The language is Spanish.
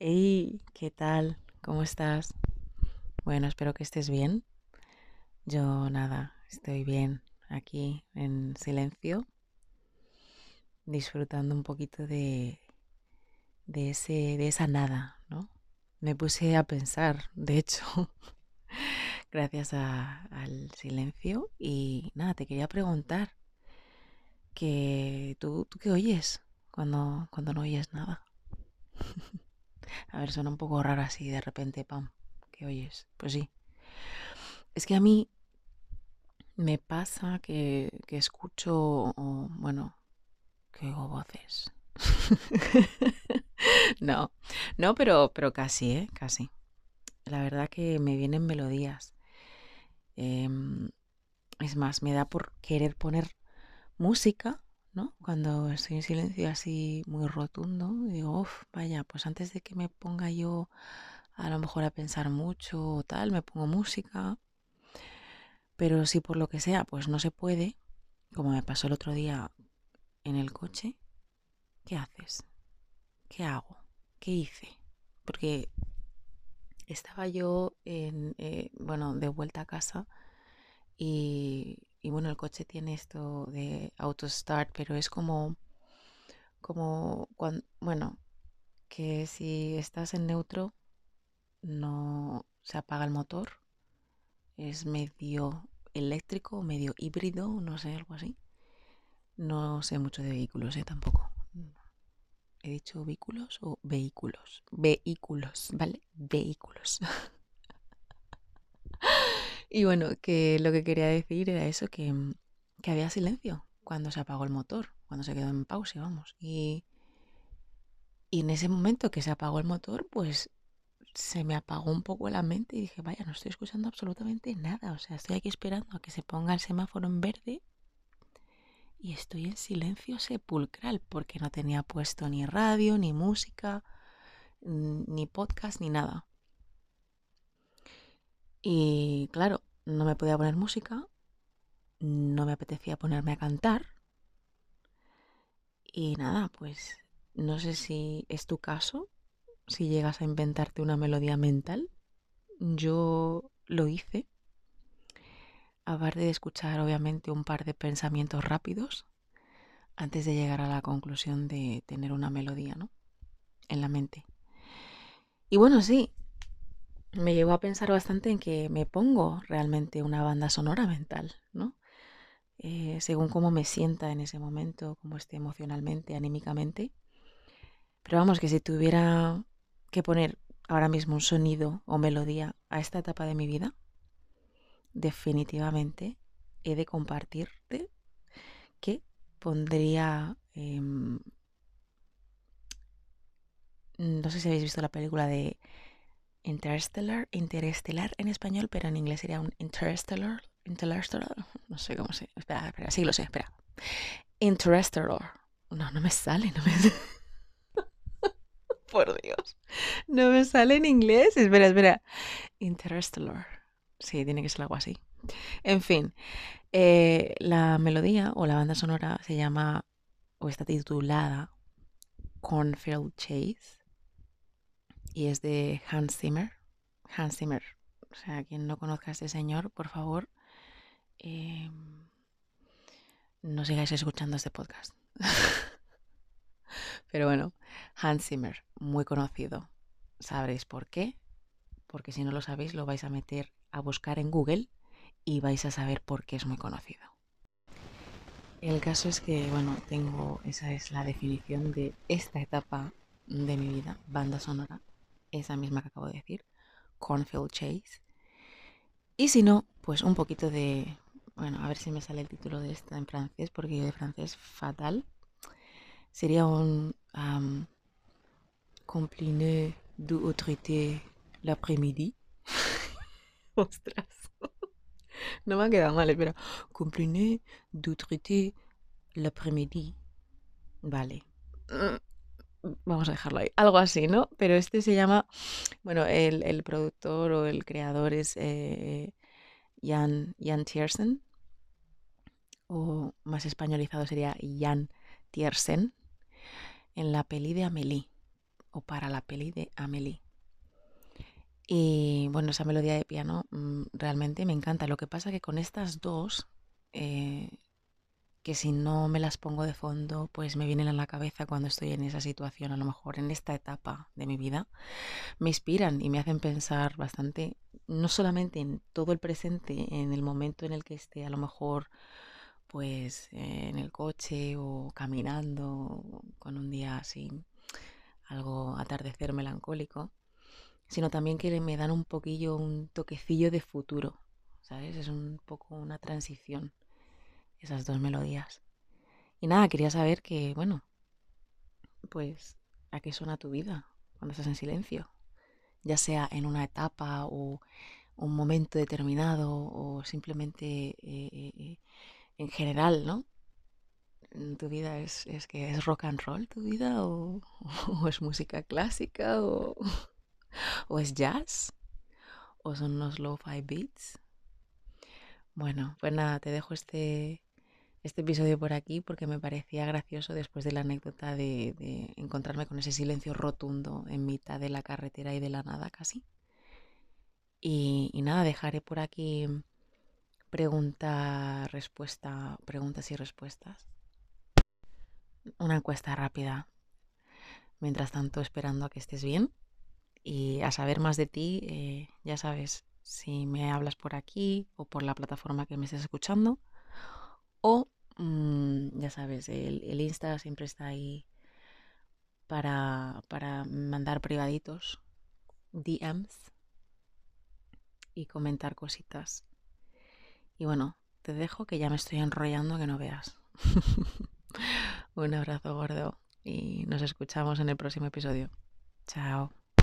Hey, ¿qué tal? ¿Cómo estás? Bueno, espero que estés bien. Yo nada, estoy bien aquí en silencio, disfrutando un poquito de, de ese, de esa nada, ¿no? Me puse a pensar, de hecho, gracias al silencio, y nada, te quería preguntar que tú, ¿tú qué oyes cuando, cuando no oyes nada? A ver, suena un poco raro así de repente, pam, ¿qué oyes? Pues sí. Es que a mí me pasa que, que escucho, bueno, que oigo voces. No, no, pero, pero casi, ¿eh? Casi. La verdad que me vienen melodías. Em, es más, me da por querer poner música, ¿no? Cuando estoy en silencio así muy rotundo, digo, uff, vaya, pues antes de que me ponga yo a lo mejor a pensar mucho o tal, me pongo música. Pero si por lo que sea, pues no se puede, como me pasó el otro día en el coche, ¿qué haces? ¿Qué hago? ¿Qué hice? Porque estaba yo en, eh, bueno, de vuelta a casa y, y bueno, el coche tiene esto de auto start, pero es como, como cuando, bueno, que si estás en neutro no se apaga el motor, es medio eléctrico, medio híbrido, no sé, algo así. No sé mucho de vehículos, ¿eh? Tampoco. ¿He dicho vehículos o vehículos? Vehículos, ¿vale? Vehículos. Y bueno, que lo que quería decir era eso, que, mm, que había silencio cuando se apagó el motor, cuando se quedó en pausa, vamos. Y, y en ese momento que se apagó el motor, pues se me apagó un poco la mente y dije, vaya, no estoy escuchando absolutamente nada. O sea, estoy aquí esperando a que se ponga el semáforo en verde y estoy en silencio sepulcral porque no tenía puesto ni radio, ni música, ni podcast, ni nada. Y claro, no me podía poner música, no me apetecía ponerme a cantar y nada, pues no sé si es tu caso, si llegas a inventarte una melodía mental. Yo lo hice, aparte de escuchar obviamente un par de pensamientos rápidos antes de llegar a la conclusión de tener una melodía, ¿no? En la mente. Y bueno, sí, me llevó a pensar bastante en que me pongo realmente una banda sonora mental, ¿no? Eh, según cómo me sienta en ese momento, cómo esté emocionalmente, anímicamente. Pero vamos, que si tuviera que poner ahora mismo un sonido o melodía a esta etapa de mi vida, definitivamente he de compartirte que pondría... em, no sé si habéis visto la película de Interstellar, Interestelar en español, pero en inglés sería un Interstellar, Interstellar, no sé cómo se... Espera, espera, sí lo sé, espera. Interstellar. No, no me sale, no me... Por Dios. No me sale en inglés. Espera, espera. Interstellar. Sí, tiene que ser algo así. En fin, eh, la melodía o la banda sonora se llama o está titulada Cornfield Chase y es de Hans Zimmer. Hans Zimmer. O sea, quien no conozca a este señor, por favor, eh, no sigáis escuchando este podcast. Pero bueno, Hans Zimmer, muy conocido. Sabréis por qué, porque si no lo sabéis lo vais a meter a buscar en Google y vais a saber por qué es muy conocido. El caso es que, bueno, tengo, esa es la definición de esta etapa de mi vida, banda sonora, esa misma que acabo de decir, Cornfield Chase. Y si no, pues un poquito de, bueno, a ver si me sale el título de esta en francés, porque yo de francés fatal. Sería un um, Compliné d'autorité l'après-midi. Ostras. No me ha quedado mal, espera. Compliné d'autorité l'après-midi. Vale. Vamos a dejarlo ahí. Algo así, ¿no? Pero este se llama, bueno, el, el productor o el creador es eh, Jan, Jan Tiersen, o más españolizado sería Jan Tiersen, en la peli de Amélie. o para la peli de Amelie. Y bueno, esa melodía de piano mm, realmente me encanta. Lo que pasa que con estas dos, eh, que si no me las pongo de fondo, pues me vienen a la cabeza cuando estoy en esa situación, a lo mejor en esta etapa de mi vida, me inspiran y me hacen pensar bastante, no solamente en todo el presente, en el momento en el que esté, a lo mejor pues en el coche o caminando con un día así, algo atardecer melancólico, sino también que me dan un poquillo, un toquecillo de futuro, ¿sabes? Es un poco una transición esas dos melodías. Y nada, quería saber que, bueno, pues, ¿a qué suena tu vida cuando estás en silencio? Ya sea en una etapa o un momento determinado o simplemente eh, eh, eh, en general, ¿no? ¿Tu vida es, es, que es rock and roll tu vida o, o es música clásica o, o es jazz o son unos lo-fi beats? Bueno, pues nada, te dejo este, este episodio por aquí porque me parecía gracioso después de la anécdota de, encontrarme con ese silencio rotundo en mitad de la carretera y de la nada casi. Y, nada, dejaré por aquí pregunta, respuesta, preguntas y respuestas. Una encuesta rápida. Mientras tanto, esperando a que estés bien y a saber más de ti, eh, ya sabes, si me hablas por aquí o por la plataforma que me estés escuchando o, mm, ya sabes, el, el, Insta siempre está ahí para, para mandar privaditos, DMs y comentar cositas. Y bueno, te dejo que ya me estoy enrollando que no veas. Un abrazo gordo y nos escuchamos en el próximo episodio. Chao.